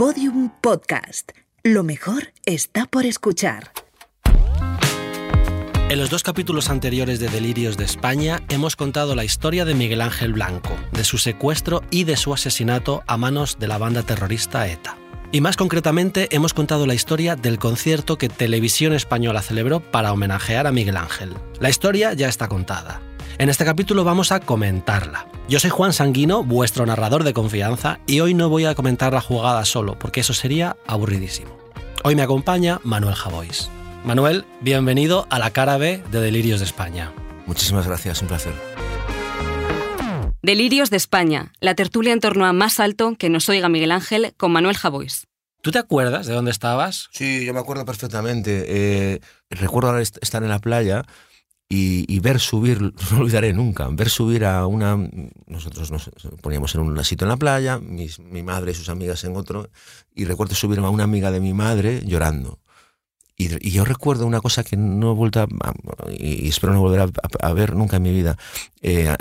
Podium Podcast. Lo mejor está por escuchar. En los dos capítulos anteriores de Delirios de España hemos contado la historia de Miguel Ángel Blanco, de su secuestro y de su asesinato a manos de la banda terrorista ETA. Y más concretamente hemos contado la historia del concierto que Televisión Española celebró para homenajear a Miguel Ángel. La historia ya está contada. En este capítulo vamos a comentarla. Yo soy Juan Sanguino, vuestro narrador de confianza, y hoy no voy a comentar la jugada solo, porque eso sería aburridísimo. Hoy me acompaña Manuel Javois. Manuel, bienvenido a la cara B de Delirios de España. Muchísimas gracias, un placer. Delirios de España, la tertulia en torno a Más Alto que nos oiga Miguel Ángel con Manuel Javois. ¿Tú te acuerdas de dónde estabas? Sí, yo me acuerdo perfectamente. Eh, recuerdo estar en la playa y, ver subir, no olvidaré nunca, ver subir a una... Nosotros nos poníamos en un sitio en la playa, mi madre y sus amigas en otro, y recuerdo subir a una amiga de mi madre llorando. Y, yo recuerdo una cosa que no he vuelto a, y espero no volver a, ver nunca en mi vida, eh,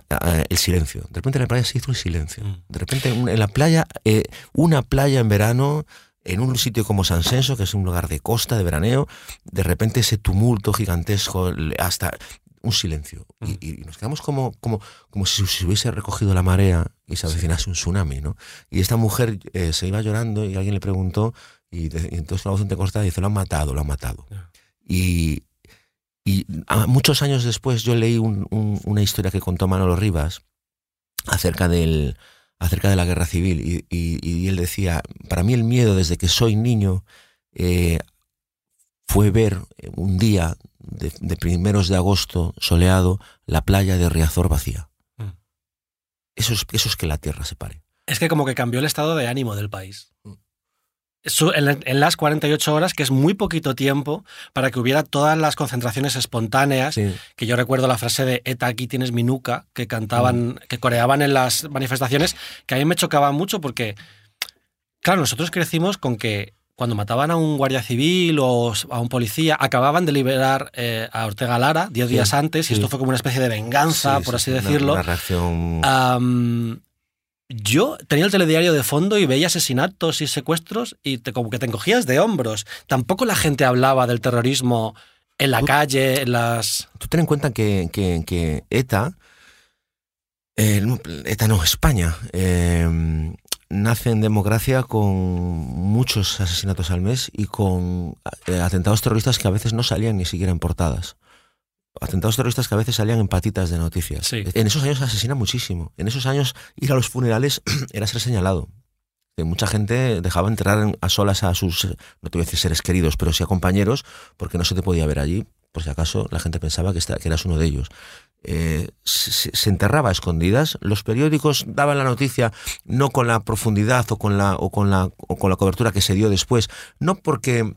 el silencio. De repente en la playa se hizo un silencio. Mm. De repente en la playa, eh, una playa en verano, en un sitio como San Senso, que es un lugar de costa, de veraneo, de repente ese tumulto gigantesco, hasta un silencio. Y, mm. nos quedamos como, como, como si se hubiese recogido la marea y se avecinase un tsunami, ¿no? Y esta mujer eh, se iba llorando y alguien le preguntó, y, entonces la voz entrecortada dice, lo han matado, lo han matado. Y, y muchos años después yo leí una historia que contó Manolo Rivas acerca del, acerca de la guerra civil y, él decía, para mí el miedo desde que soy niño eh, fue ver un día de, primeros de agosto soleado la playa de Riazor vacía. Mm. Eso, es, eso es que la tierra se pare. Es que como que cambió el estado de ánimo del país. En, las 48 horas, que es muy poquito tiempo para que hubiera todas las concentraciones espontáneas, que yo recuerdo la frase de ETA, aquí tienes mi nuca, que cantaban, mm. que coreaban en las manifestaciones, que a mí me chocaba mucho porque, claro, nosotros crecimos con que cuando mataban a un guardia civil o a un policía, acababan de liberar eh, a Ortega Lara diez días antes, y esto fue como una especie de venganza, por así decirlo. Una, reacción yo tenía el telediario de fondo y veía asesinatos y secuestros y te, como que te encogías de hombros. Tampoco la gente hablaba del terrorismo en la calle, en las... Tú ten en cuenta que, que, ETA, eh, ETA no, España, eh, nace en democracia con muchos asesinatos al mes y con eh, atentados terroristas que a veces no salían ni siquiera en portadas atentados terroristas que a veces salían en patitas de noticias. En esos años asesina muchísimo. En esos años ir a los funerales era ser señalado. Que mucha gente dejaba enterrar a solas a sus, no te voy a decir seres queridos, pero sí a compañeros, porque no se te podía ver allí, por si acaso la gente pensaba que, que eras uno de ellos. Eh, se, enterraba a escondidas. Los periódicos daban la noticia no con la profundidad o con la, o con la, o con la cobertura que se dio después, no porque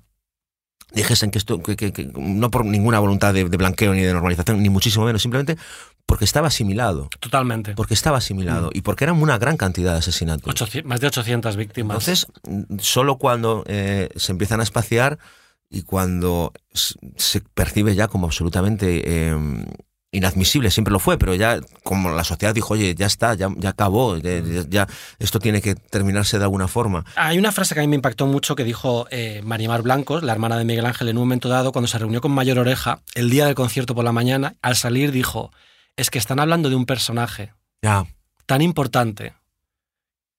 dijesen que esto, que, no por ninguna voluntad de, blanqueo ni de normalización, ni muchísimo menos, simplemente porque estaba asimilado. Totalmente. Porque estaba asimilado mm. y porque eran una gran cantidad de asesinatos. más de 800 víctimas. Entonces, solo cuando eh, se empiezan a espaciar y cuando se percibe ya como absolutamente em, inadmisible, siempre lo fue, pero ya como la sociedad dijo, oye, ya está, ya, ya acabó, ya, esto tiene que terminarse de alguna forma. Hay una frase que a mí me impactó mucho que dijo eh, Marimar Blancos, la hermana de Miguel Ángel, en un momento dado, cuando se reunió con Mayor Oreja, el día del concierto por la mañana, al salir dijo, es que están hablando de un personaje ya. tan importante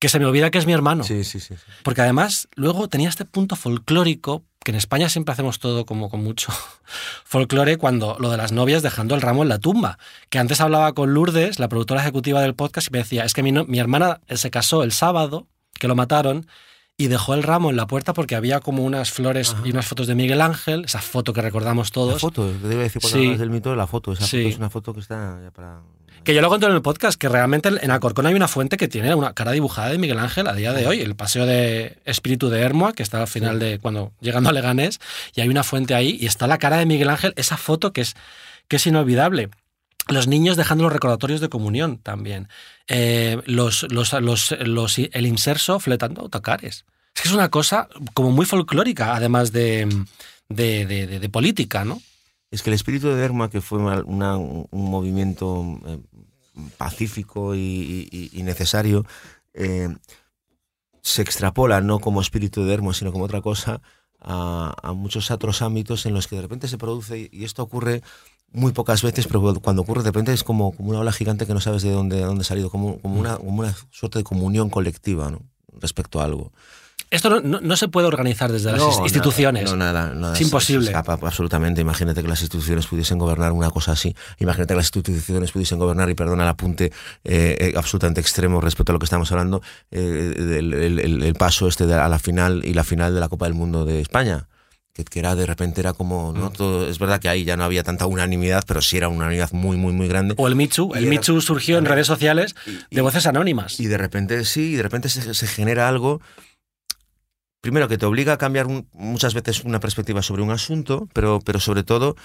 que se me olvida que es mi hermano. Sí, sí, sí, Porque además luego tenía este punto folclórico, que en España siempre hacemos todo como con mucho folclore, cuando lo de las novias dejando el ramo en la tumba. Que antes hablaba con Lourdes, la productora ejecutiva del podcast, y me decía, es que mi, mi hermana se casó el sábado, que lo mataron, y dejó el ramo en la puerta porque había como unas flores y unas fotos de Miguel Ángel, esa foto que recordamos todos. La foto, debe decir por del mito de la foto, esa foto es una foto que está ya para que yo lo conté en el podcast, que realmente en Alcorcón hay una fuente que tiene una cara dibujada de Miguel Ángel a día de hoy, el paseo de Espíritu de Hermoa, que está al final de cuando llegando a Leganés, y hay una fuente ahí y está la cara de Miguel Ángel, esa foto que es, que es inolvidable. Los niños dejando los recordatorios de comunión también. Eh, los, los, los, el inserso fletando autocares. Es que es una cosa como muy folclórica, además de, de, de, política, ¿no? Es que el espíritu de Herma, que fue un movimiento eh, pacífico y, necesario, eh, se extrapola no como espíritu de Hermo, sino como otra cosa, a, muchos otros ámbitos en los que de repente se produce, y esto ocurre muy pocas veces, pero cuando ocurre de repente es como, una ola gigante que no sabes de dónde, de dónde ha salido, como, una, como una suerte de comunión colectiva respecto a algo. Esto no, no, no se puede organizar desde las No, instituciones. nada, no, nada, nada. Es imposible. se escapa absolutamente. Imagínate que las instituciones pudiesen gobernar una cosa así. Imagínate que las instituciones pudiesen gobernar, y perdona el apunte eh, eh, absolutamente extremo respecto a lo que estamos hablando, eh, del- el, el- el paso este de- a la final y la final de la Copa del Mundo de España. Que, que era de repente era como, Mm. ¿no? Todo, es verdad que ahí ya no había tanta unanimidad, pero sí era una unanimidad muy, muy, muy grande. O el Michu. El Y era- Michu surgió en redes sociales Y- de voces anónimas. Y de repente sí, y de repente se, se genera algo, primero que te obliga a cambiar un- muchas veces una perspectiva sobre un asunto, pero, pero sobre todo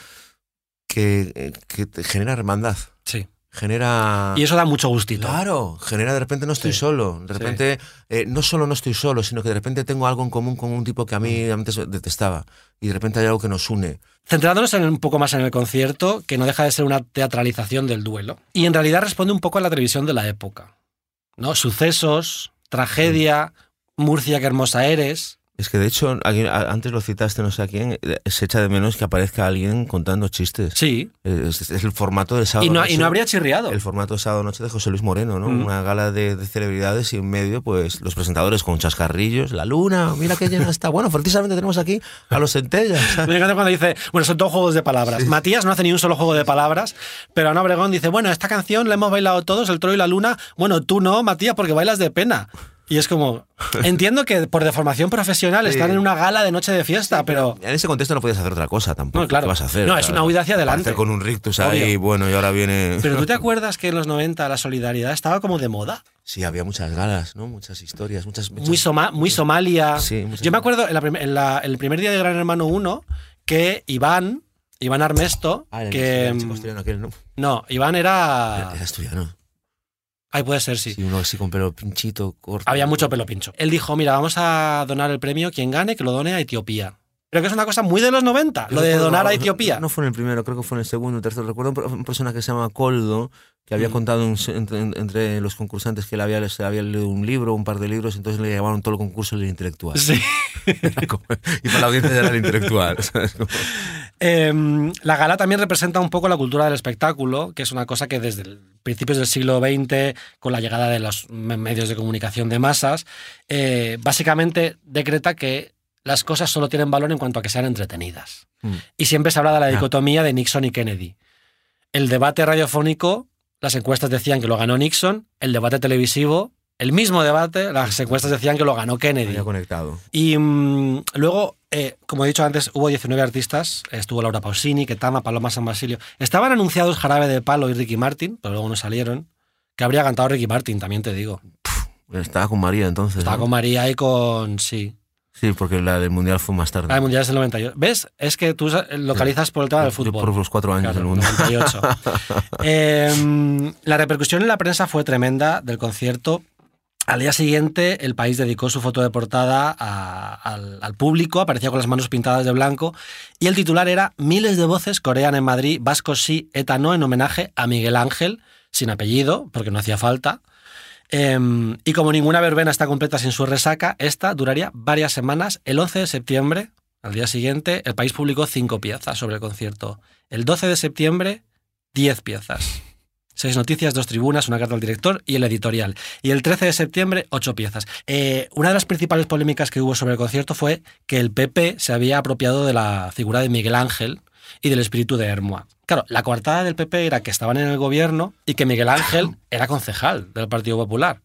que, eh, que te genera hermandad, Sí. genera... Y eso da mucho gustito. Claro, genera de repente no estoy Sí. solo, de Sí. repente eh, no solo no estoy solo, sino que de repente tengo algo en común con un tipo que a mí Mm. antes detestaba y de repente hay algo que nos une. Centrándonos en, un poco más en el concierto, que no deja de ser una teatralización del duelo. Y en realidad responde un poco a la televisión de la época. ¿no? Sucesos, tragedia, Murcia, qué hermosa eres. Es que de hecho, antes lo citaste, no sé a quién, eh, se echa de menos que aparezca alguien contando chistes. Sí. Es, es el formato del sábado. Y no, noche. y no habría chirriado. el formato de sábado noche de José Luis Moreno, ¿no? Mm. Una gala de, de celebridades y en medio, pues, los presentadores con chascarrillos, la luna, mira qué llena está. Bueno, precisamente tenemos aquí a los centellas. Me encanta cuando dice, bueno, son todos juegos de palabras. Matías no hace ni un solo juego de palabras, pero Ana Obregón dice, bueno, esta canción la hemos bailado todos, el Troy y la Luna. Bueno, tú no, Matías, porque bailas de pena. Y es como, entiendo que por deformación profesional Sí. están en una gala de noche de fiesta, pero En ese contexto no podías hacer otra cosa tampoco. No, claro. ¿Qué vas a hacer? No, es una huida hacia adelante. Hacer con un rictus ahí, bueno, y ahora viene... Pero tú te acuerdas que en los 90 la solidaridad estaba como de moda. Sí, había muchas galas, ¿no? Muchas historias, muchas... muchas- Muy, Soma- muy Somalia. Sí, muchas- Yo me acuerdo en, la en la- el primer día de Gran Hermano 1 que Iván, Iván Armesto, Ah, el, que... aquel, ¿no? No, Iván era... Era asturiano. Ahí puede ser, sí. Sí, uno así con pelo pinchito, corto. Había mucho pelo pincho. Él dijo, mira, vamos a donar el premio, quien gane, que lo done a Etiopía. Creo que es una cosa muy de los 90, lo de donar a Etiopía. No fue en el primero, creo que fue en el segundo, tercero. Recuerdo una persona que se llama Coldo, que había Mm. contado un- entre, entre los concursantes que él había, se había leído un libro, un par de libros, entonces le llamaron todo el concurso el intelectual. Sí. Como- y para la audiencia era el intelectual. Em, la gala también representa un poco la cultura del espectáculo, que es una cosa que desde el principios del siglo XX, con la llegada de los me- medios de comunicación de masas, eh, básicamente decreta que las cosas solo tienen valor en cuanto a que sean entretenidas. Mm. Y siempre se habla de la Ah. dicotomía de Nixon y Kennedy. El debate radiofónico, las encuestas decían que lo ganó Nixon, el debate televisivo, el mismo debate, las encuestas decían que lo ganó Kennedy. Había conectado. Y mm, luego, eh, como he dicho antes, hubo 19 artistas. Estuvo Laura Pausini, Ketama, Paloma San Basilio. Estaban anunciados Jarabe de Palo y Ricky Martin, pero luego no salieron. Que habría cantado Ricky Martin, también te digo. Estaba con María entonces. Estaba ¿no? con María y con... Sí. Sí, porque la del Mundial fue más tarde. La del Mundial es el 98. ¿Ves? Es que tú localizas por el tema del Yo fútbol. Por los cuatro años Claro, del Mundial. 98. Eh, la repercusión en la prensa fue tremenda del concierto. Al día siguiente, el país dedicó su foto de portada a- al, al público, aparecía con las manos pintadas de blanco, y el titular era Miles de voces corean en Madrid, vascos sí, ETA no, en homenaje a Miguel Ángel, sin apellido, porque no hacía falta. Em, y como ninguna verbena está completa sin su resaca, esta duraría varias semanas. El 11 de septiembre, al día siguiente, el país publicó cinco piezas sobre el concierto. El 12 de septiembre, 10 piezas. Seis noticias, dos tribunas, una carta al director y el editorial. Y el 13 de septiembre, ocho piezas. Eh, una de las principales polémicas que hubo sobre el concierto fue que el PP se había apropiado de la figura de Miguel Ángel y del espíritu de Hermoa. Claro, la coartada del PP era que estaban en el gobierno y que Miguel Ángel era concejal del Partido Popular.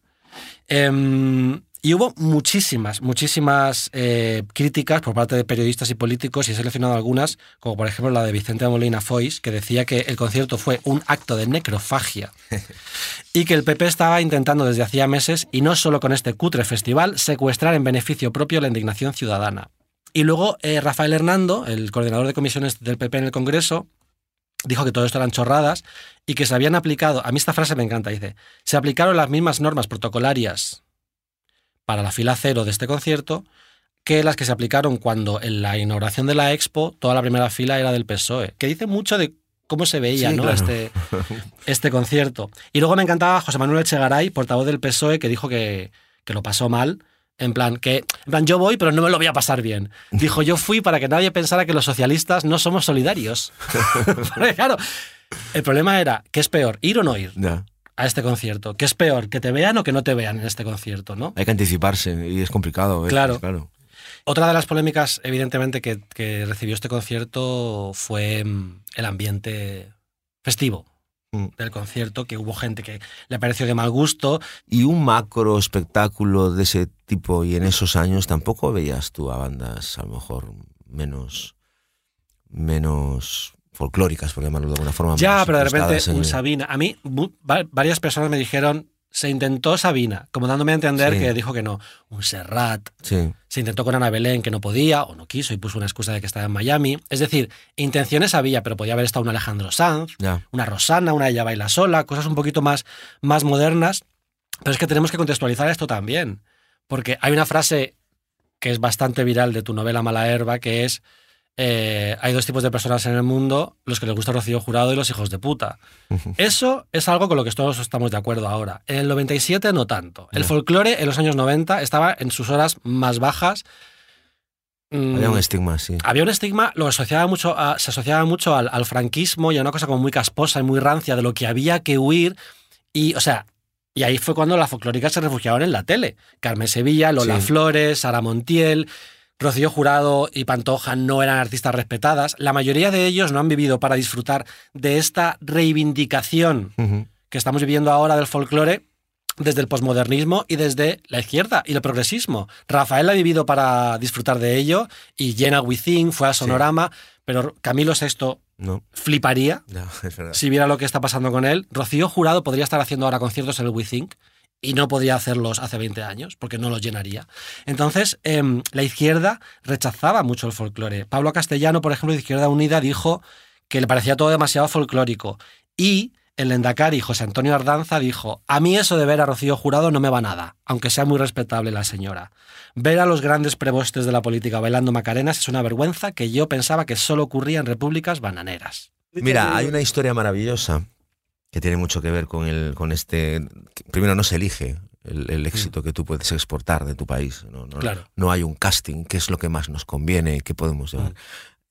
Em, y hubo muchísimas, muchísimas eh, críticas por parte de periodistas y políticos, y he seleccionado algunas, como por ejemplo la de Vicente Molina Foix, que decía que el concierto fue un acto de necrofagia y que el PP estaba intentando desde hacía meses, y no solo con este cutre festival, secuestrar en beneficio propio la indignación ciudadana. Y luego eh, Rafael Hernando, el coordinador de comisiones del PP en el Congreso, dijo que todo esto eran chorradas y que se habían aplicado, a mí esta frase me encanta, dice, se aplicaron las mismas normas protocolarias para la fila cero de este concierto que las que se aplicaron cuando en la inauguración de la Expo toda la primera fila era del PSOE, que dice mucho de cómo se veía Sí, ¿no? claro. este, este concierto. Y luego me encantaba José Manuel Echegaray, portavoz del PSOE, que dijo que, que lo pasó mal En plan, que, en plan, yo voy, pero no me lo voy a pasar bien. Dijo, yo fui para que nadie pensara que los socialistas no somos solidarios. Porque, claro, el problema era, ¿qué es peor, ir o no ir a este concierto? ¿Qué es peor, que te vean o que no te vean en este concierto, no? Hay que anticiparse y es complicado. ¿eh? Claro. claro. Otra de las polémicas, evidentemente, que, que recibió este concierto fue mm, el ambiente festivo. Del concierto, que hubo gente que le pareció de mal gusto. Y un macro espectáculo de ese tipo y en esos años tampoco veías tú a bandas a lo mejor menos menos folclóricas, por llamarlo de alguna forma. Ya, pero de repente en- un Sabina. A mí varias personas me dijeron, se intentó Sabina, como dándome a entender Sí. que dijo que no. Un Serrat, Sí, se intentó con Ana Belén que no podía o no quiso y puso una excusa de que estaba en Miami. Es decir, intenciones había, pero podía haber estado un Alejandro Sanz, una Rosana, una Ella Baila Sola, cosas un poquito más, más modernas. Pero es que tenemos que contextualizar esto también. Porque hay una frase que es bastante viral de tu novela Mala Herba, que es, eh, hay dos tipos de personas en el mundo, los que les gusta Rocío Jurado y los hijos de puta. Eso es algo con lo que todos estamos de acuerdo ahora. En el 97 no tanto. El folclore en los años 90 estaba en sus horas más bajas. Mm, Había un estigma, sí. había un estigma, lo asociaba mucho a- se asociaba mucho al, al franquismo y a una cosa como muy casposa y muy rancia de lo que había que huir. Y, o sea, y ahí fue cuando las folclóricas se refugiaron en la tele. Carmen Sevilla, Lola Sí. Flores, Sara Montiel, Rocío Jurado y Pantoja no eran artistas respetadas. La mayoría de ellos no han vivido para disfrutar de esta reivindicación que estamos viviendo ahora del folclore desde el posmodernismo y desde la izquierda y el progresismo. Rafael ha vivido para disfrutar de ello y Jenna Within fue a Sonorama, pero Camilo VI No, fliparía si viera lo que está pasando con él. Rocío Jurado podría estar haciendo ahora conciertos en el y no podría hacerlos hace 20 años porque no los llenaría. Entonces, em, la izquierda rechazaba mucho el folclore. Pablo Castellano, por ejemplo, de Izquierda Unida, dijo que le parecía todo demasiado folclórico. Y el Endacari, José Antonio Ardanza, dijo, a mí eso de ver a Rocío Jurado no me va nada, aunque sea muy respetable la señora. Ver a los grandes prebostes de la política bailando macarenas es una vergüenza que yo pensaba que solo ocurría en repúblicas bananeras. Mira, hay una historia maravillosa que tiene mucho que ver con, el, con este... Primero, no se elige el, el éxito que tú puedes exportar de tu país. No, no, Claro. no hay un casting, qué es lo que más nos conviene, qué podemos llevar. Mm.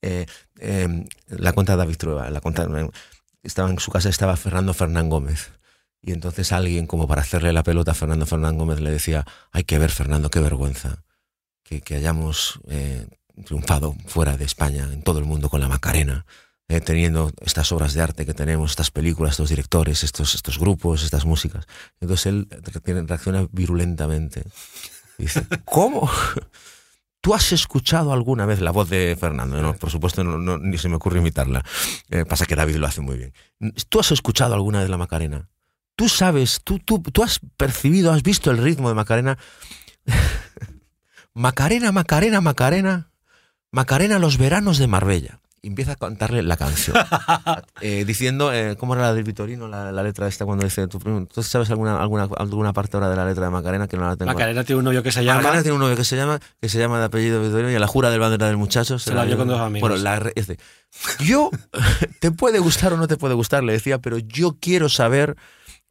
Eh, eh, la cuenta David Trueba, la cuenta, estaba en su casa estaba Fernando Fernán Gómez. Y entonces alguien, como para hacerle la pelota a Fernando Fernán Gómez, le decía, hay que ver, Fernando, qué vergüenza que, que hayamos eh, triunfado fuera de España, en todo el mundo, con la Macarena, eh, teniendo estas obras de arte que tenemos, estas películas, estos directores, estos, estos grupos, estas músicas. Entonces él reacciona virulentamente. Dice, ¿cómo? ¿Tú has escuchado alguna vez la voz de Fernando? No, por supuesto, no- ni se me ocurre imitarla. Eh, pasa que David lo hace muy bien. ¿Tú has escuchado alguna vez la Macarena? ¿Tú sabes, tú, tú, tú has percibido, has visto el ritmo de Macarena? Macarena, Macarena, Macarena. Macarena, los veranos de Marbella. Empieza a cantarle la canción. Eh, diciendo, eh, ¿cómo era la del Vitorino, la, la letra esta cuando dice, ¿tú, tú sabes alguna, alguna, alguna parte ahora de la letra de Macarena que no la tengo? Macarena tiene un novio que se llama... Macarena tiene un novio que se llama, que se llama de apellido Vitorino y a la jura del bandera del muchacho Se la dio con dos amigos. Bueno, la, este, yo, te puede gustar o no te puede gustar, le decía, pero yo quiero saber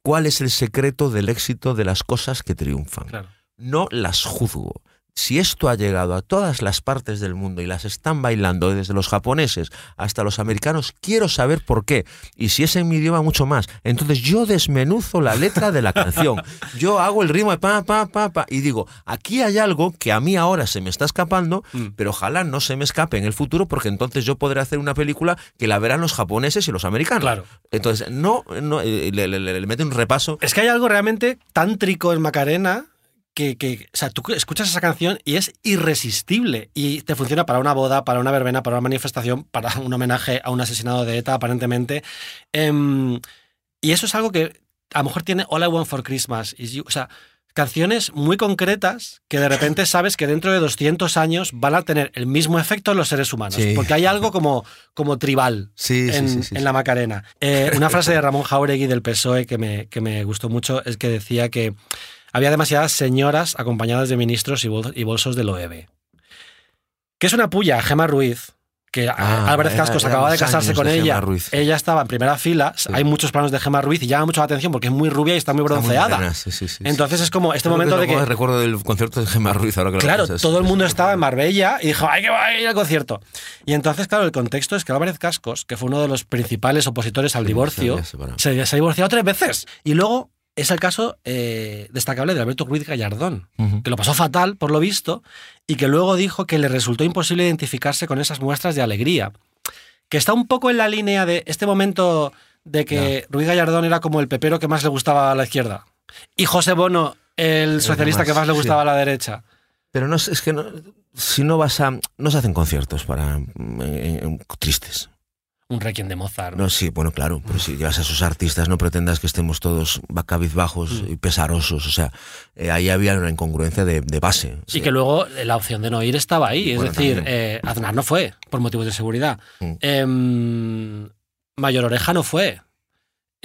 cuál es el secreto del éxito de las cosas que triunfan. Claro. No las juzgo. Si esto ha llegado a todas las partes del mundo y las están bailando desde los japoneses hasta los americanos, quiero saber por qué. Y si es en mi idioma, mucho más. Entonces yo desmenuzo la letra de la canción. Yo hago el ritmo de pa, pa, pa, pa. Y digo, aquí hay algo que a mí ahora se me está escapando, Mm. pero ojalá no se me escape en el futuro porque entonces yo podré hacer una película que la verán los japoneses y los americanos. Claro. Entonces, no, no eh, le, le- le- le mete un repaso. Es que hay algo realmente tántrico en Macarena que, que, o sea, tú escuchas esa canción y es irresistible y te funciona para una boda, para una verbena, para una manifestación, para un homenaje a un asesinado de ETA, aparentemente. Em, y eso es algo que a lo mejor tiene All I Want for Christmas. is You. O sea, canciones muy concretas que de repente sabes que dentro de 200 años van a tener el mismo efecto en los seres humanos. Sí. Porque hay algo como, como tribal Sí, en, sí, la Macarena. Eh, una frase de Ramón Jauregui del PSOE que me, que me gustó mucho es que decía que había demasiadas señoras acompañadas de ministros y, bol- y bolsos del OEB. Que es una puya Gema Ruiz, que Ah, Álvarez Cascos acababa de casarse con de ella. Ruiz. Ella estaba en primera fila. Hay muchos planos de Gemma Ruiz y llama mucho la atención porque es muy rubia y está muy Está muy bronceada. sí, sí. Entonces es como este Creo momento de que. más recuerdo del concierto de Gemma Ruiz ahora que lo Claro, todo el mundo estaba en Marbella y dijo, ¡ay, que va a ir al concierto! Y entonces, claro, el contexto es que Álvarez Cascos, que fue uno de los principales opositores al divorcio, se se, se ha divorciado tres veces. Y luego es el caso eh, destacable de Alberto Ruiz Gallardón, que lo pasó fatal, por lo visto, y que luego dijo que le resultó imposible identificarse con esas muestras de alegría. Que está un poco en la línea de este momento de que Ruiz Gallardón era como el pepero que más le gustaba a la izquierda. Y José Bono, el socialista más, que más le sí. gustaba a la derecha. Pero no, es que no- si no vas a. No se hacen conciertos para eh, eh, tristes. Un requiem de Mozart. No, sí, bueno, claro, pero si llevas a esos artistas, no pretendas que estemos todos cabizbajos Mm. y pesarosos. O sea, eh, ahí había una incongruencia de, de base. Y que luego la opción de no ir estaba ahí. Es Bueno, decir, eh, Aznar no fue por motivos de seguridad. Mm. Em, Mayor Oreja no fue.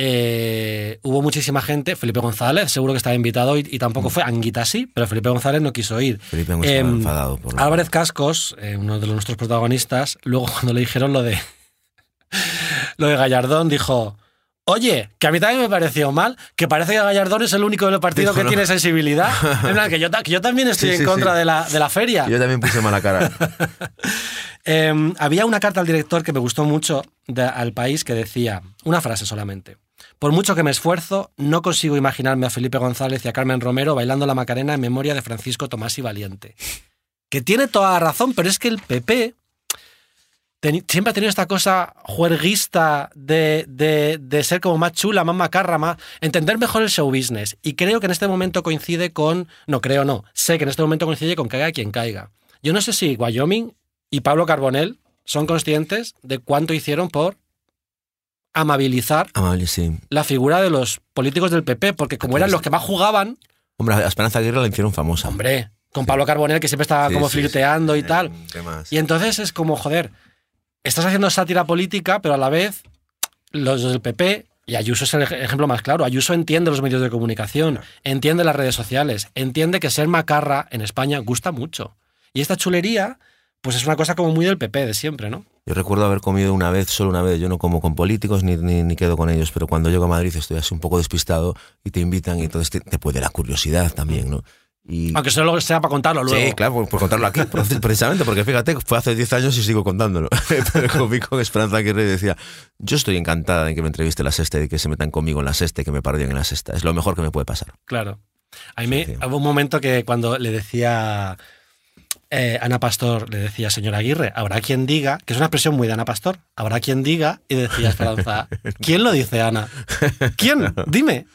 Eh, hubo muchísima gente. Felipe González seguro que estaba invitado y, y tampoco Mm. fue. Anguita sí, pero Felipe González no quiso ir. Felipe estaba Em, enfadado por Álvarez Cascos, eh, uno de los- nuestros protagonistas, luego cuando le dijeron lo de lo de Gallardón, dijo. Oye, que a mí también me pareció mal, que parece que Gallardón es el único del partido Dijo, que ¿no? tiene sensibilidad. En plan, que yo, ta- que yo también estoy Sí, en sí, contra sí. De, la, de la feria. Yo también puse mala cara. Eh, había una carta al director que me gustó mucho de- al país que decía, una frase solamente. Por mucho que me esfuerzo, no consigo imaginarme a Felipe González y a Carmen Romero bailando la Macarena en memoria de Francisco Tomás y Valiente. Que tiene toda la razón, pero es que el PP siempre ha tenido esta cosa juerguista de, de- de ser como más chula, más macarra, más entender mejor el show business. Y creo que en este momento coincide con, no creo no, sé que en este momento coincide con caiga quien caiga. Yo no sé si Wyoming y Pablo Carbonell son conscientes de cuánto hicieron por amabilizar Amable, sí. la figura de los políticos del PP, porque como eran los que más jugaban, Hombre, a Esperanza Aguirre la hicieron famosa. hombre, con Pablo Carbonell que siempre estaba Sí, como sí, flirteando y tal. Y entonces es como, joder, estás haciendo sátira política, pero a la vez los del PP, y Ayuso es el ej- ejemplo más claro, Ayuso entiende los medios de comunicación, entiende las redes sociales, entiende que ser macarra en España gusta mucho. Y esta chulería, pues es una cosa como muy del PP de siempre, ¿no? Yo recuerdo haber comido una vez, solo una vez. Yo no como con políticos ni, ni, ni quedo con ellos, pero cuando llego a Madrid estoy así un poco despistado y te invitan y entonces te, te puede la curiosidad también, ¿no? Y, Aunque solo sea para contarlo luego. Sí, claro, por, por contarlo aquí, precis- precisamente, porque fíjate, fue hace 10 años y sigo contándolo. Pero comí con Esperanza Aguirre y decía, yo estoy encantada de que me entreviste en la sexta y que se metan conmigo en la sexta y que me pardien en la sexta. Es lo mejor que me puede pasar. Claro. A mí me, Sí, sí. hubo un momento que cuando le decía eh, Ana Pastor, le decía, señora Aguirre, habrá quien diga, que es una expresión muy de Ana Pastor, habrá quien diga, y decía Esperanza, ¿quién lo dice, Ana? ¿Quién? Dime.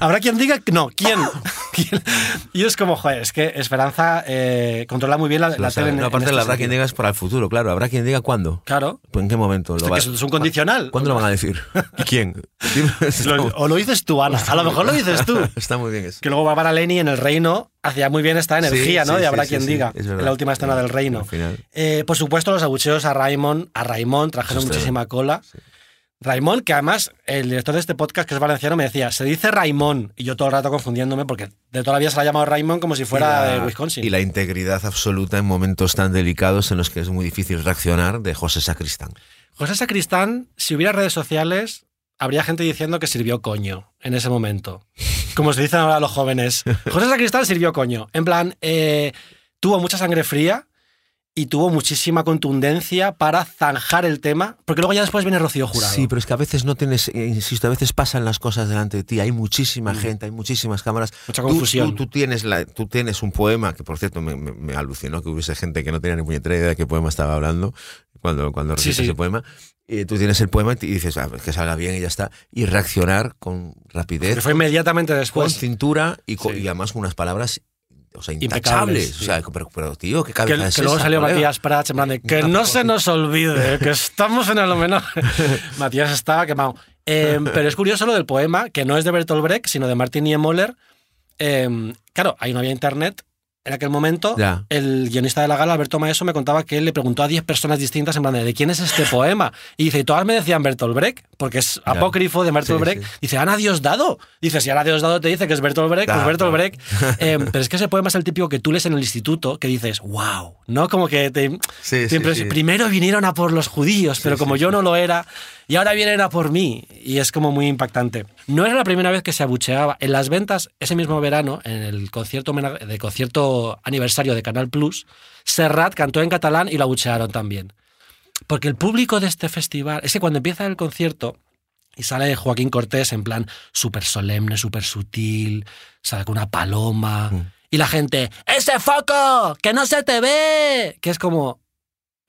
Habrá quien diga, no, ¿quién? ¿Quién? Y es como, joder, es que Esperanza eh, controla muy bien la, tele. No, en aparte, este la habrá quien diga es para el futuro, claro. Habrá quien diga cuándo. Claro. ¿En qué momento? Lo va- que es, un condicional. ¿Cuándo lo van a decir? ¿Y quién? Dime, Lo- o lo dices tú, Ana. A lo mejor lo dices tú. está muy bien eso. Que luego Bárbara Leni en el reino hacía muy bien esta energía, Sí, ¿no? sí, de habrá sí, quien diga verdad. en la última escena del reino. Eh, por supuesto, los abucheos a Raimón, a Raimón trajeron muchísima cola. Raimón, que además el director de este podcast, que es valenciano, me decía, se dice Raimón. Y yo todo el rato confundiéndome, porque de toda la vida se la ha llamado Raimón como si fuera Y la- de Wisconsin. Y la integridad absoluta en momentos tan delicados en los que es muy difícil reaccionar de José Sacristán. José Sacristán, si hubiera redes sociales, habría gente diciendo que sirvió coño en ese momento. Como se dicen ahora los jóvenes. José Sacristán sirvió coño. En plan, eh, tuvo mucha sangre fría y tuvo muchísima contundencia para zanjar el tema, porque luego ya después viene Rocío Jurado. Sí, pero es que a veces no tienes, eh, insisto, a veces pasan las cosas delante de ti. Hay muchísima gente, hay muchísimas cámaras. Mm. Mucha Tú- confusión. Tú, tú tienes la, tú tienes un poema, que por cierto me, me- me alucinó que hubiese gente que no tenía ni puñetera idea de qué poema estaba hablando cuando, cuando Sí, sí. ese poema. Y tú tienes el poema y dices, "Ah, que salga bien y ya está. Y reaccionar con rapidez, que fue inmediatamente con después. cintura y, Sí. y además con unas palabras o sea, Impecables, intachables. sí. O sea, pero, pero, tío, qué Que, cabeza que es luego esa, salió colega? Matías Prats en plan de que no se nos olvide que estamos en el homenaje. Matías estaba quemado. Eh, pero es curioso lo del poema, que no es de Bertolt Brecht, sino de Martin Niemöller. Eh, claro, ahí no había internet en aquel momento, Ya. el guionista de la gala, Alberto Maeso, me contaba que él le preguntó a 10 personas distintas en plan de ¿de quién es este poema? Y dice, y todas me decían Bertolt Brecht, porque es apócrifo de Bertolt Sí, Brecht. sí. Dice, Ana Diosdado. Dice, si Ana Diosdado te dice que es Bertolt Brecht, Claro, pues Bertolt claro. Brecht. Eh, pero es que ese poema es el típico que tú lees en el instituto, que dices, wow, ¿no? Como que te, Sí, te. Primero vinieron a por los judíos, pero como yo no lo era, y ahora vienen a por mí. Y es como muy impactante. No era la primera vez que se abucheaba. En las ventas, ese mismo verano, en el concierto, de concierto aniversario de Canal Plus, Serrat cantó en catalán y lo abuchearon también. Porque el público de este festival, es que cuando empieza el concierto y sale Joaquín Cortés en plan súper solemne, súper sutil, sale con una paloma, Mm. y la gente, ¡ese foco! ¡Que no se te ve! Que es como...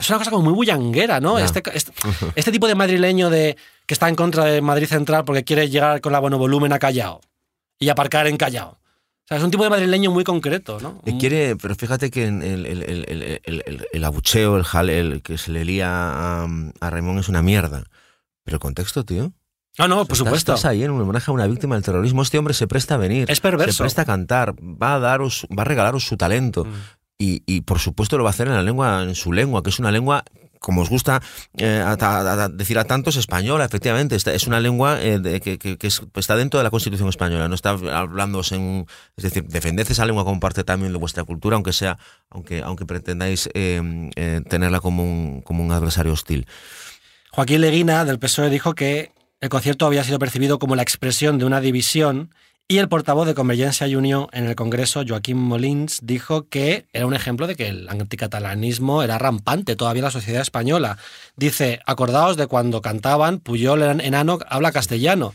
Es una cosa como muy bullanguera, ¿no? Este, este, este tipo de madrileño de que está en contra de Madrid Central porque quiere llegar con la buena volumen a Callao y aparcar en Callao. O sea, es un tipo de madrileño muy concreto, ¿no? Eh, quiere, pero fíjate que el, el- el- el- abucheo, el jale, el que se le lía a, a Raimón es una mierda. Pero el contexto, tío. No, no, por Estás- supuesto. Estás ahí en un homenaje a una víctima del terrorismo. Este hombre se presta a venir. Es perverso. Se presta a cantar. Va a daros, va a regalaros su talento. Mm. Y, y, por supuesto lo va a hacer en la lengua, en su lengua, que es una lengua, como os gusta eh, decir a tantos, española, efectivamente. Es una lengua eh, de- que, que- que es- está dentro de la Constitución española. No está hablando en. Es decir, defended esa lengua como parte también de vuestra cultura, aunque sea, aunque, aunque pretendáis eh, eh, tenerla como un, como un adversario hostil. Joaquín Leguina, del PSOE, dijo que el concierto había sido percibido como la expresión de una división y el portavoz de Convergencia y Unión en el Congreso, Joaquín Molins, dijo que era un ejemplo de que el anticatalanismo era rampante todavía en la sociedad española. Dice, acordaos de cuando cantaban Puyol en enano habla castellano,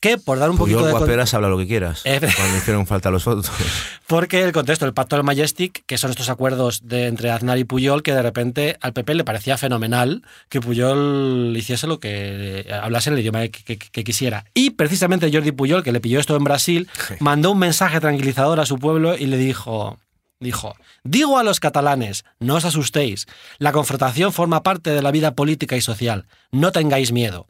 que por dar un poquito Puyol, de... guaperas, habla lo que quieras. Eh, Cuando hicieron falta los votos. Porque el contexto, el pacto del Majestic, que son estos acuerdos de, entre Aznar y Puyol, que de repente al PP le parecía fenomenal que Puyol hiciese lo que hablase en el idioma que, que- que quisiera. Y precisamente Jordi Puyol, que le pilló esto en Brasil, mandó un mensaje tranquilizador a su pueblo y le dijo. Dijo, digo a los catalanes, no os asustéis, la confrontación forma parte de la vida política y social, no tengáis miedo.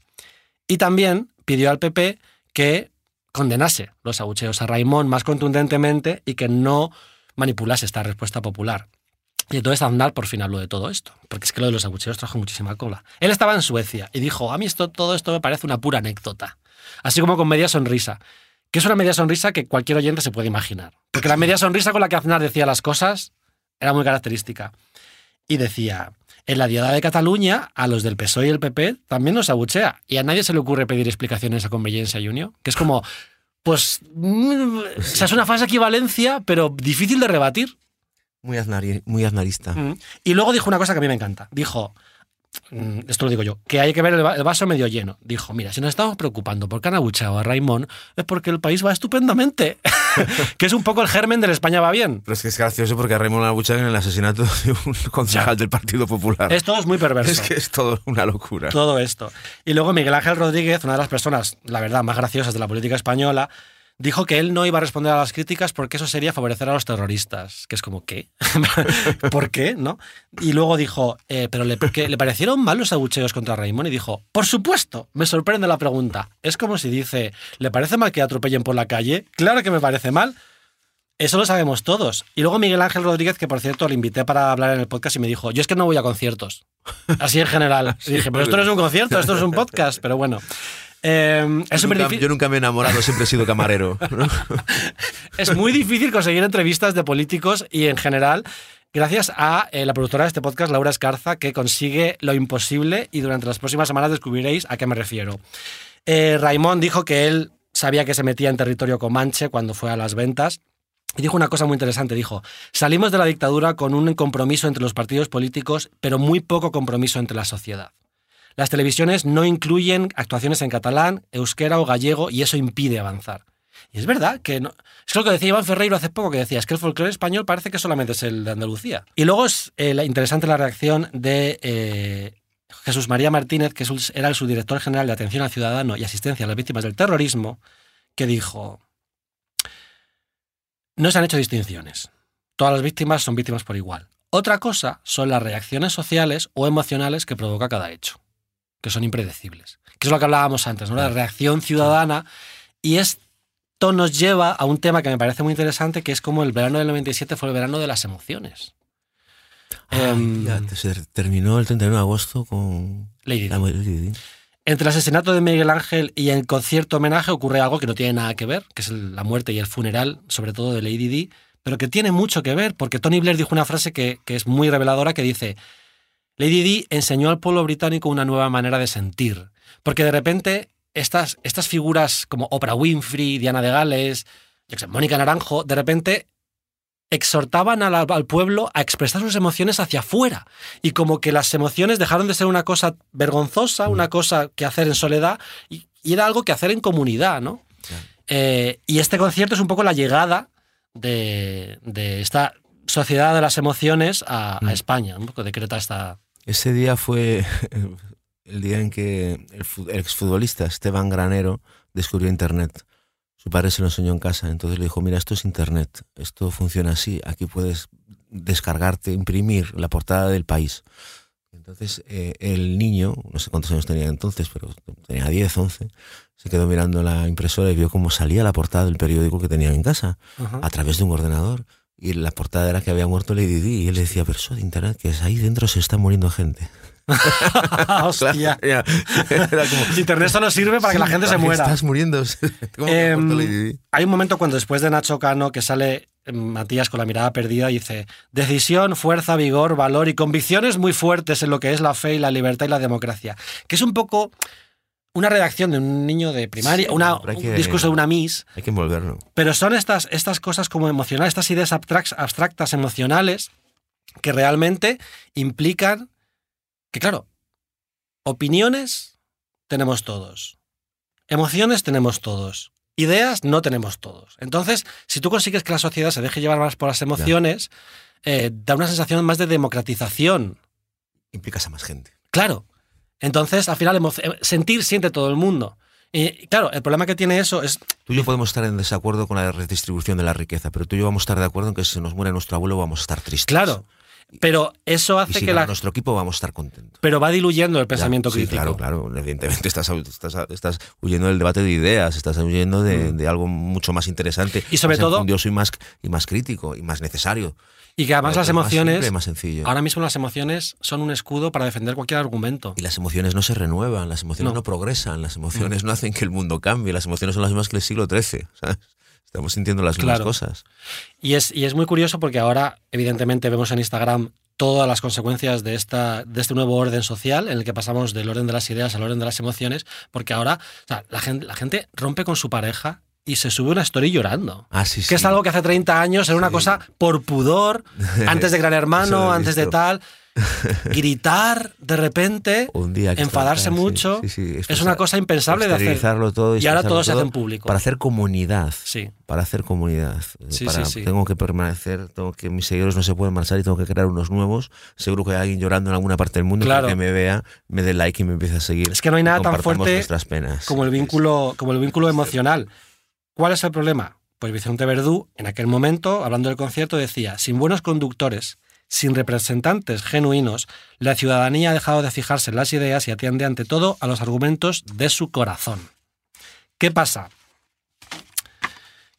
Y también pidió al PP que condenase los abucheos a Raimón más contundentemente y que no manipulase esta respuesta popular. Y entonces Aznar por fin habló de todo esto, porque es que lo de los abucheos trajo muchísima cola. Él estaba en Suecia y dijo, a mí esto, todo esto me parece una pura anécdota. Así como con media sonrisa, que es una media sonrisa que cualquier oyente se puede imaginar. Porque la media sonrisa con la que Aznar decía las cosas era muy característica. Y decía, en la Diada de Cataluña, a los del PSOE y el PP también nos abuchea. Y a nadie se le ocurre pedir explicaciones a Convergencia y Unión. Que es como, pues, mm, o sea, es una falsa equivalencia, pero difícil de rebatir. Muy, aznari- muy aznarista. Mm. Y luego dijo una cosa que a mí me encanta. Dijo, esto lo digo yo, que hay que ver el va- el vaso medio lleno. Dijo, mira, si nos estamos preocupando porque han abucheado a Raimón, es porque el país va estupendamente. que es un poco el germen del España va bien. Pero es que es gracioso porque a Raymond Abuchan en el asesinato de un concejal del Partido Popular. Esto es muy perverso. Es que es todo una locura. todo esto. Y luego Miguel Ángel Rodríguez, una de las personas, la verdad, más graciosas de la política española, dijo que él no iba a responder a las críticas porque eso sería favorecer a los terroristas. Que es como, ¿qué? ¿Por qué? ¿No? Y luego dijo, eh, ¿pero le, que le parecieron mal los abucheos contra Raimón? Y dijo, por supuesto, me sorprende la pregunta. Es como si dice, ¿le parece mal que atropellen por la calle? Claro que me parece mal. Eso lo sabemos todos. Y luego Miguel Ángel Rodríguez, que por cierto le invité para hablar en el podcast y me dijo, yo es que no voy a conciertos. Así en general. Y dije, pero esto no es un concierto, esto es un podcast. Pero bueno. Eh, es, Yo súper nunca, difí- yo nunca me he enamorado, siempre he sido camarero. ¿no? es muy difícil conseguir entrevistas de políticos y en general, gracias a eh, la productora de este podcast, Laura Escarza, que consigue lo imposible y durante las próximas semanas descubriréis a qué me refiero. Eh, Raimón dijo que él sabía que se metía en territorio comanche cuando fue a las ventas. Y dijo una cosa muy interesante, dijo, salimos de la dictadura con un compromiso entre los partidos políticos, pero muy poco compromiso entre la sociedad. Las televisiones no incluyen actuaciones en catalán, euskera o gallego y eso impide avanzar. Y es verdad que no, es lo que decía Iván Ferreiro hace poco, que decía, es que el folclore español parece que solamente es el de Andalucía. Y luego es eh, interesante la reacción de eh, Jesús María Martínez, que era el subdirector general de Atención al Ciudadano y Asistencia a las Víctimas del Terrorismo, que dijo, no se han hecho distinciones. Todas las víctimas son víctimas por igual. Otra cosa son las reacciones sociales o emocionales que provoca cada hecho, que son impredecibles. Que es lo que hablábamos antes, ¿no? La reacción ciudadana. Y es esto nos lleva a un tema que me parece muy interesante, que es como el verano del 97 fue el verano de las emociones. Ay, Em, ya, se terminó el 31 de agosto con Lady la Di. Lady. Entre el asesinato de Miguel Ángel y el concierto homenaje ocurre algo que no tiene nada que ver, que es la muerte y el funeral, sobre todo de Lady Di, pero que tiene mucho que ver, porque Tony Blair dijo una frase que, que es muy reveladora, que dice, Lady Di enseñó al pueblo británico una nueva manera de sentir, porque de repente estas, estas figuras como Oprah Winfrey, Diana de Gales, Mónica Naranjo, de repente exhortaban al, al pueblo a expresar sus emociones hacia afuera. Y como que las emociones dejaron de ser una cosa vergonzosa, una cosa que hacer en soledad, y, y era algo que hacer en comunidad, ¿no? Eh, y este concierto es un poco la llegada de, de esta sociedad de las emociones a, a Mm. España, un poco decreta esta... Ese día fue el día en que el, fu- el exfutbolista Esteban Granero descubrió Internet. Su padre se lo enseñó en casa, entonces le dijo, mira, esto es Internet, esto funciona así, aquí puedes descargarte, imprimir la portada del país. Entonces eh, el niño, no sé cuántos años tenía entonces, pero tenía 10, 11, se quedó mirando la impresora y vio cómo salía la portada del periódico que tenían en casa a través de un ordenador. Y la portada era que había muerto Lady Di. Y él le decía, pero eso de internet, que es ahí dentro se está muriendo gente. Hostia. Claro, era como, Internet solo sirve para que la "Sí, gente se ¿para qué muera. Estás muriendo. ¿Cómo que ha Em, muerto Lady Di? Hay un momento cuando después de Nacho Cano que sale eh, Matías con la mirada perdida y dice decisión, fuerza, vigor, valor y convicciones muy fuertes en lo que es la fe y la libertad y la democracia. Que es un poco una redacción de un niño de primaria, Sí, una, un discurso de una Miss, Hay que envolverlo. pero son estas, estas cosas como emocionales, estas ideas abstractas emocionales que realmente implican que, claro, opiniones tenemos todos, emociones tenemos todos, ideas no tenemos todos. Entonces, si tú consigues que la sociedad se deje llevar más por las emociones, eh, da una sensación más de democratización. Implicas a más gente. Claro. Entonces, al final, eh, sentir siente todo el mundo. Y claro, el problema que tiene eso es Tú y yo podemos estar en desacuerdo con la redistribución de la riqueza, pero tú y yo vamos a estar de acuerdo en que si nos muere nuestro abuelo vamos a estar tristes. Claro. Pero eso Y hace si que la. nuestro equipo vamos a estar contentos. Pero va diluyendo el pensamiento sí, crítico. claro, claro. Evidentemente estás, estás, estás huyendo del debate de ideas, estás huyendo de, de algo mucho más interesante. Mm. Y sobre más todo- enfundioso y más, y más crítico y más necesario. Y que además Claro, las es más simple, emociones. más sencillo. Ahora mismo las emociones son un escudo para defender cualquier argumento. Y las emociones no se renuevan, las emociones No. no, progresan, las emociones no hacen que el mundo cambie, las emociones son las mismas que el siglo XIII. ¿sabes? Estamos sintiendo las mismas cosas. Y es, y es muy curioso porque ahora, evidentemente, vemos en Instagram todas las consecuencias de, esta, de este nuevo orden social en el que pasamos del orden de las ideas al orden de las emociones, porque ahora o sea, la, gente, la gente rompe con su pareja y se sube una story llorando. Ah, sí, sí. Que es algo que hace 30 años era una Sí. cosa por pudor, antes de Gran Hermano, antes de tal. Gritar de repente Un día que enfadarse mucho sí, sí, es una cosa impensable de hacer. todo Y ahora expresarlo todo se hace en público. Para hacer comunidad. Sí. Para hacer comunidad. Sí, para. Tengo que permanecer, tengo que mis seguidores no se pueden marchar y tengo que crear unos nuevos. Seguro que hay alguien llorando en alguna parte del mundo Claro. que me vea, me dé like y me empiece a seguir. Es que no hay y nada tan fuerte penas. como el vínculo, como el vínculo emocional. ¿Cuál es el problema? Pues Vicente Verdú, en aquel momento, hablando del concierto, decía, sin buenos conductores, sin representantes genuinos, la ciudadanía ha dejado de fijarse en las ideas y atiende ante todo a los argumentos de su corazón. ¿Qué pasa?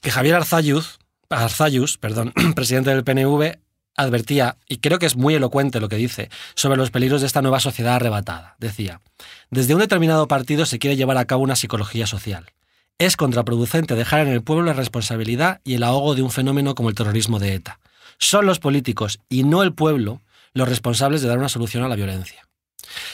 Que Javier Arzayuz, Arzayus, perdón, presidente del PNV, advertía, y creo que es muy elocuente lo que dice, sobre los peligros de esta nueva sociedad arrebatada. Decía, desde un determinado partido se quiere llevar a cabo una psicología social. Es contraproducente dejar en el pueblo la responsabilidad y el ahogo de un fenómeno como el terrorismo de ETA. Son los políticos y no el pueblo los responsables de dar una solución a la violencia.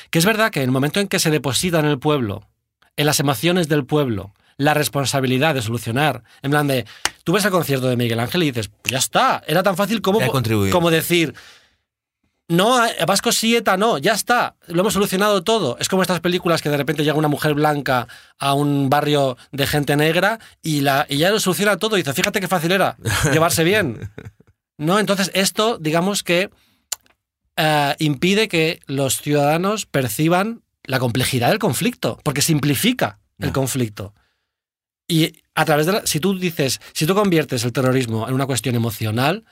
Que es verdad que en el momento en que se deposita en el pueblo, en las emociones del pueblo, la responsabilidad de solucionar, en plan de, tú ves el concierto de Miguel Ángel y dices, pues ya está, era tan fácil como, como decir, no, Vasco sí, ETA no, ya está, lo hemos solucionado todo. Es como estas películas que de repente llega una mujer blanca a un barrio de gente negra y, la, y ya lo soluciona todo. Y dice, fíjate qué fácil era llevarse bien. No, entonces esto, digamos que eh, impide que los ciudadanos perciban la complejidad del conflicto, porque simplifica el conflicto. Y a través de la, si tú dices, si tú conviertes el terrorismo en una cuestión emocional,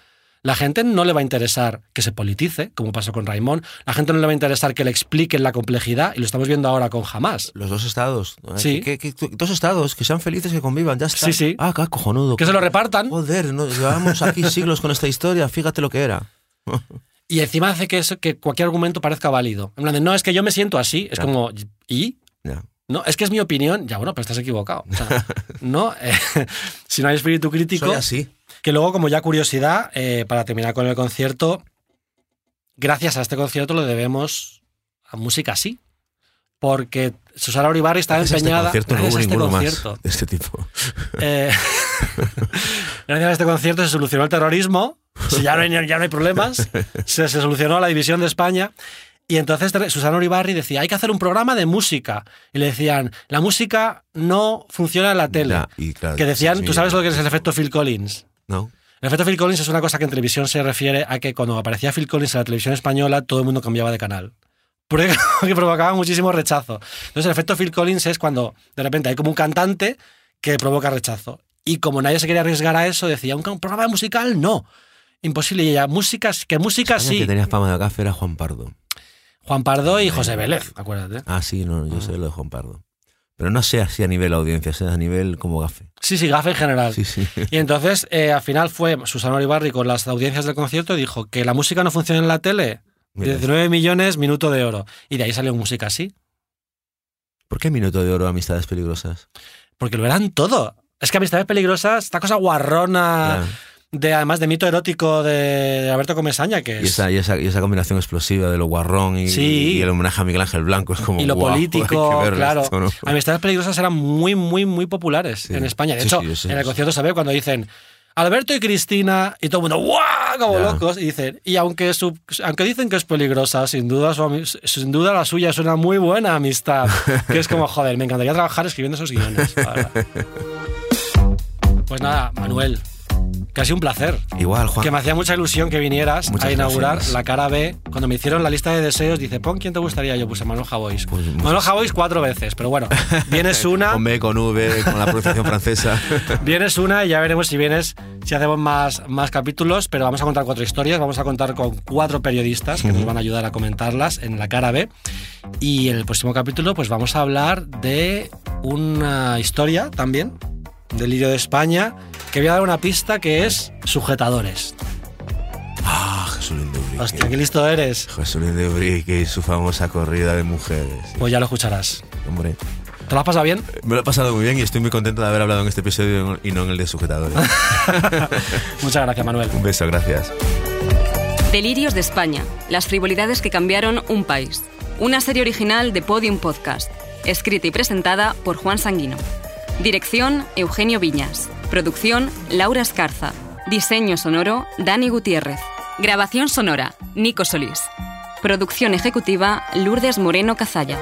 La gente no le va a interesar que se politice, como pasó con Raimón. La gente no le va a interesar que le expliquen la complejidad, y lo estamos viendo ahora con Jamás. Los dos estados. Sí. Que, que- que- dos estados, que sean felices, que convivan, ya está. Sí, sí. Ah, qué cojonudo. Que se lo repartan. Joder, no, llevamos aquí siglos con esta historia, fíjate lo que era. Y encima hace que, eso, que cualquier argumento parezca válido. En plan de, no, es que yo me siento así. Es Ya. como, ¿y? Ya. No, es que es mi opinión. Ya, bueno, pero estás equivocado. O sea, no, eh, si no hay espíritu crítico. Soy así. Que luego, como ya curiosidad, eh, para terminar con el concierto, gracias a este concierto lo debemos a música así. Porque Susana Uribarri estaba Gracias a este empeñada. concierto no hubo a este ninguno concierto. más de este tipo. Eh, gracias a este concierto se solucionó el terrorismo. Si ya no hay, ya no hay problemas. Se, se solucionó la división de España. Y entonces Susana Uribarri decía, hay que hacer un programa de música. Y le decían, la música no funciona en la tele. Ya, y claro, que decían, sí, ¿tú sabes lo que es el efecto Phil Collins? ¿No? El efecto Phil Collins es una cosa que en televisión se refiere a que cuando aparecía Phil Collins en la televisión española, todo el mundo cambiaba de canal. Porque que provocaba muchísimo rechazo. Entonces, el efecto Phil Collins es cuando de repente hay como un cantante que provoca rechazo. Y como nadie se quería arriesgar a eso, decía, un programa musical, no. Imposible. Y ella, música, que música sí. que tenía fama de gafe era Juan Pardo. Juan Pardo y José Vélez, acuérdate. Ah, sí, no, yo sé lo de Juan Pardo. Pero no sé así a nivel audiencia, sé a nivel como gafe. Sí, sí, gafe en general. Sí, sí. Y entonces, eh, al final fue Susana Olivarri con las audiencias del concierto y dijo que la música no funciona en la tele. Mira, 19 millones, minuto de oro. Y de ahí salió música así. ¿Por qué Minuto de Oro, Amistades Peligrosas? Porque lo eran todo. Es que Amistades Peligrosas, esta cosa guarrona. De además de mito erótico de, Alberto Comesaña, que Y es. esa, y, esa, y esa combinación explosiva de lo guarrón y, Sí. y el homenaje a Miguel Ángel Blanco es como. y lo político, claro. esto, ¿no? Amistades Peligrosas eran muy, muy, muy populares Sí. en España. De Sí, hecho, en el concierto se ve cuando dicen Alberto y Cristina, y todo el mundo, ¡guau! Como locos. Y dicen, y aunque, su- aunque dicen que es peligrosa, sin duda, su sin duda la suya es una muy buena amistad. Que es como, joder, me encantaría trabajar escribiendo esos guiones. Pues nada, Manuel, casi un placer. Igual, Juan. Que me hacía mucha ilusión que vinieras Muchas a inaugurar gracias. la cara B. Cuando me hicieron la lista de deseos, dice, pon quién te gustaría. Yo puse Manuel Javois. Pues muchas- Manuel Javois cuatro veces, pero bueno, vienes una, Con B, con V, con la pronunciación francesa. vienes una y ya veremos si vienes, si hacemos más, más capítulos, pero vamos a contar cuatro historias, vamos a contar con cuatro periodistas que nos van a ayudar a comentarlas en la cara B. Y en el próximo capítulo, pues vamos a hablar de una historia también, del Lirio de España, que voy a dar una pista que es sujetadores. Ah, Jesulín de Ubrique. Hostia, qué listo eres. Jesulín de Ubrique y su famosa corrida de mujeres. Pues ya lo escucharás. Hombre, ¿Te lo has pasado bien? me lo he pasado muy bien y estoy muy contento de haber hablado en este episodio y no en el de sujetadores. Muchas gracias, Manuel. Un beso, gracias. Delirios de España. Las frivolidades que cambiaron un país. Una serie original de Podium Podcast. Escrita y presentada por Juan Sanguino. Dirección Eugenio Viñas. Producción Laura Escarza. Diseño sonoro Dani Gutiérrez. Grabación sonora Nico Solís. Producción ejecutiva Lourdes Moreno Cazalla.